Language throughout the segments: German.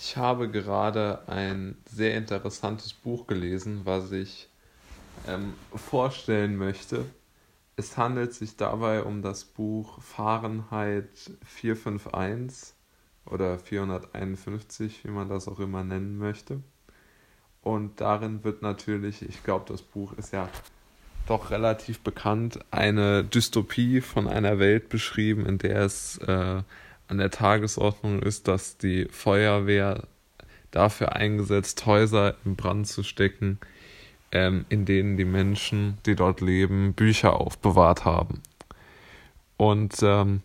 Ich habe gerade ein sehr interessantes Buch gelesen, was ich ähm, vorstellen möchte. Es handelt sich dabei um das Buch Fahrenheit 451 oder 451, wie man das auch immer nennen möchte. Und darin wird natürlich, ich glaube, das Buch ist ja doch relativ bekannt, eine Dystopie von einer Welt beschrieben, in der es äh, an der Tagesordnung ist, dass die Feuerwehr dafür eingesetzt, Häuser in Brand zu stecken, ähm, in denen die Menschen, die dort leben, Bücher aufbewahrt haben. Und ähm,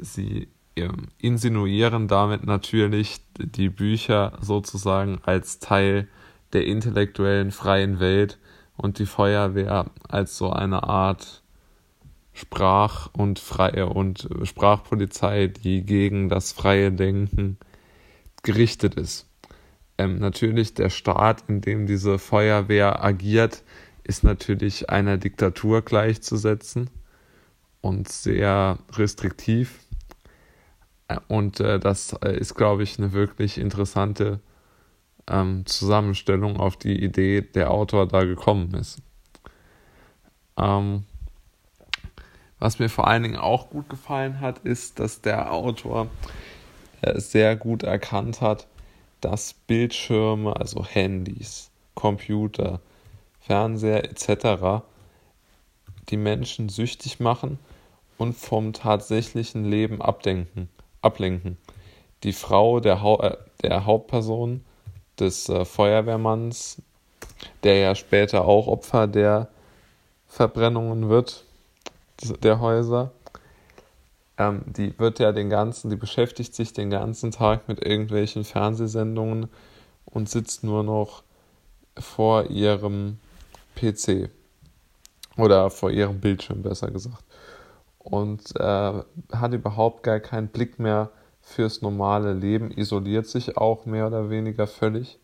sie ähm, insinuieren damit natürlich die Bücher sozusagen als Teil der intellektuellen freien Welt und die Feuerwehr als so eine Art Sprach- und freie und Sprachpolizei, die gegen das freie Denken gerichtet ist. Ähm, natürlich der Staat, in dem diese Feuerwehr agiert, ist natürlich einer Diktatur gleichzusetzen und sehr restriktiv. Äh, und äh, das äh, ist, glaube ich, eine wirklich interessante ähm, Zusammenstellung, auf die Idee der Autor da gekommen ist. Ähm, was mir vor allen Dingen auch gut gefallen hat, ist, dass der Autor äh, sehr gut erkannt hat, dass Bildschirme, also Handys, Computer, Fernseher etc. die Menschen süchtig machen und vom tatsächlichen Leben abdenken, ablenken. Die Frau der, ha äh, der Hauptperson des äh, Feuerwehrmanns, der ja später auch Opfer der Verbrennungen wird, der Häuser. Ähm, die wird ja den ganzen, die beschäftigt sich den ganzen Tag mit irgendwelchen Fernsehsendungen und sitzt nur noch vor ihrem PC oder vor ihrem Bildschirm besser gesagt. Und äh, hat überhaupt gar keinen Blick mehr fürs normale Leben, isoliert sich auch mehr oder weniger völlig.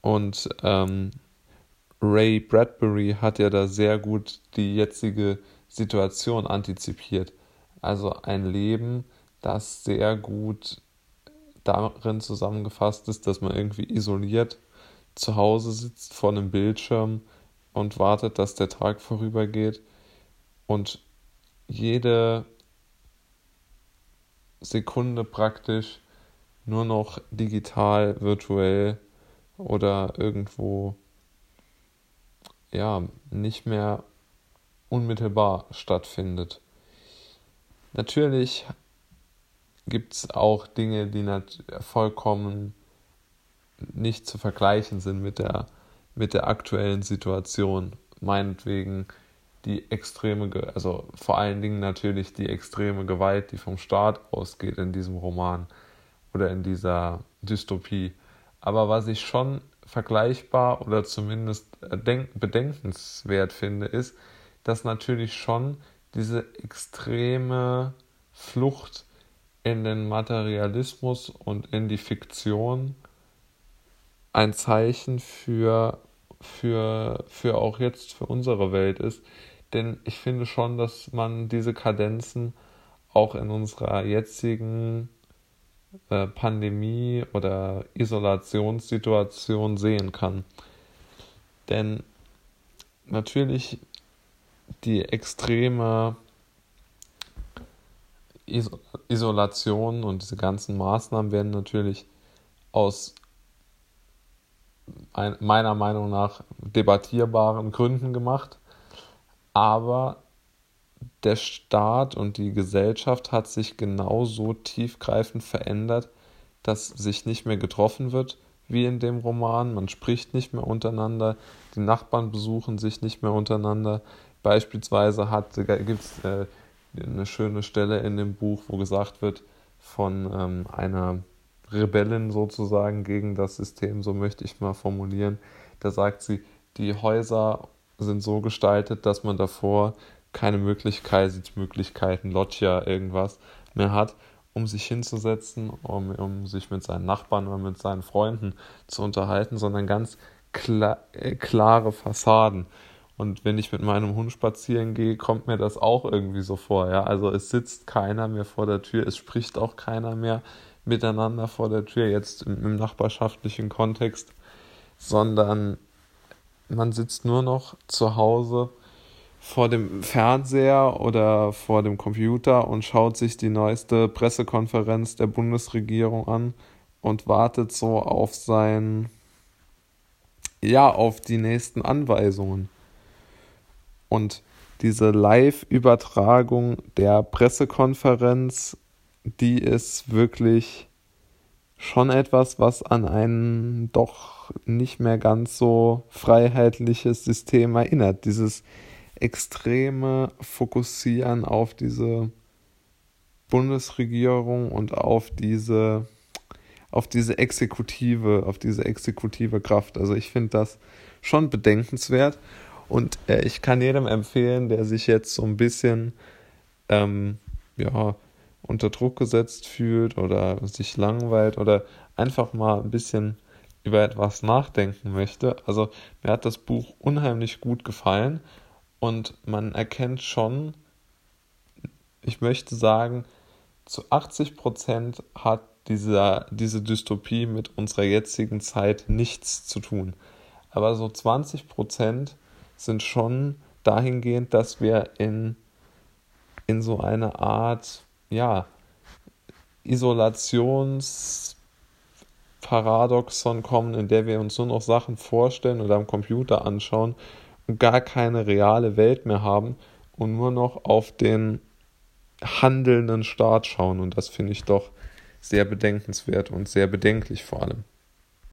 Und ähm, Ray Bradbury hat ja da sehr gut die jetzige Situation antizipiert. Also ein Leben, das sehr gut darin zusammengefasst ist, dass man irgendwie isoliert zu Hause sitzt vor einem Bildschirm und wartet, dass der Tag vorübergeht und jede Sekunde praktisch nur noch digital, virtuell oder irgendwo ja nicht mehr unmittelbar stattfindet. Natürlich gibt es auch Dinge, die vollkommen nicht zu vergleichen sind mit der, mit der aktuellen Situation. Meinetwegen die extreme, also vor allen Dingen natürlich die extreme Gewalt, die vom Staat ausgeht in diesem Roman oder in dieser Dystopie. Aber was ich schon vergleichbar oder zumindest bedenkenswert finde, ist, dass natürlich schon diese extreme Flucht in den Materialismus und in die Fiktion ein Zeichen für, für, für auch jetzt für unsere Welt ist. Denn ich finde schon, dass man diese Kadenzen auch in unserer jetzigen äh, Pandemie oder Isolationssituation sehen kann. Denn natürlich die extreme Isolation und diese ganzen Maßnahmen werden natürlich aus meiner Meinung nach debattierbaren Gründen gemacht. Aber der Staat und die Gesellschaft hat sich genauso tiefgreifend verändert, dass sich nicht mehr getroffen wird wie in dem Roman. Man spricht nicht mehr untereinander, die Nachbarn besuchen sich nicht mehr untereinander. Beispielsweise gibt es äh, eine schöne Stelle in dem Buch, wo gesagt wird von ähm, einer Rebellin sozusagen gegen das System, so möchte ich mal formulieren. Da sagt sie, die Häuser sind so gestaltet, dass man davor keine Möglichkeit, Möglichkeiten, Loggia, irgendwas mehr hat, um sich hinzusetzen, um, um sich mit seinen Nachbarn oder mit seinen Freunden zu unterhalten, sondern ganz klar, äh, klare Fassaden. Und wenn ich mit meinem Hund spazieren gehe, kommt mir das auch irgendwie so vor. Ja? Also es sitzt keiner mehr vor der Tür, es spricht auch keiner mehr miteinander vor der Tür, jetzt im, im nachbarschaftlichen Kontext, sondern man sitzt nur noch zu Hause vor dem Fernseher oder vor dem Computer und schaut sich die neueste Pressekonferenz der Bundesregierung an und wartet so auf sein, ja, auf die nächsten Anweisungen. Und diese Live-Übertragung der Pressekonferenz, die ist wirklich schon etwas, was an ein doch nicht mehr ganz so freiheitliches System erinnert. Dieses extreme Fokussieren auf diese Bundesregierung und auf diese auf diese Exekutive, auf diese exekutive Kraft. Also ich finde das schon bedenkenswert und äh, ich kann jedem empfehlen, der sich jetzt so ein bisschen ähm, ja, unter Druck gesetzt fühlt oder sich langweilt oder einfach mal ein bisschen über etwas nachdenken möchte. Also mir hat das Buch unheimlich gut gefallen und man erkennt schon, ich möchte sagen, zu 80 Prozent hat dieser, diese Dystopie mit unserer jetzigen Zeit nichts zu tun. Aber so 20 Prozent sind schon dahingehend, dass wir in, in so eine Art, ja, Isolationsparadoxon kommen, in der wir uns nur noch Sachen vorstellen oder am Computer anschauen und gar keine reale Welt mehr haben und nur noch auf den handelnden Staat schauen. Und das finde ich doch sehr bedenkenswert und sehr bedenklich vor allem.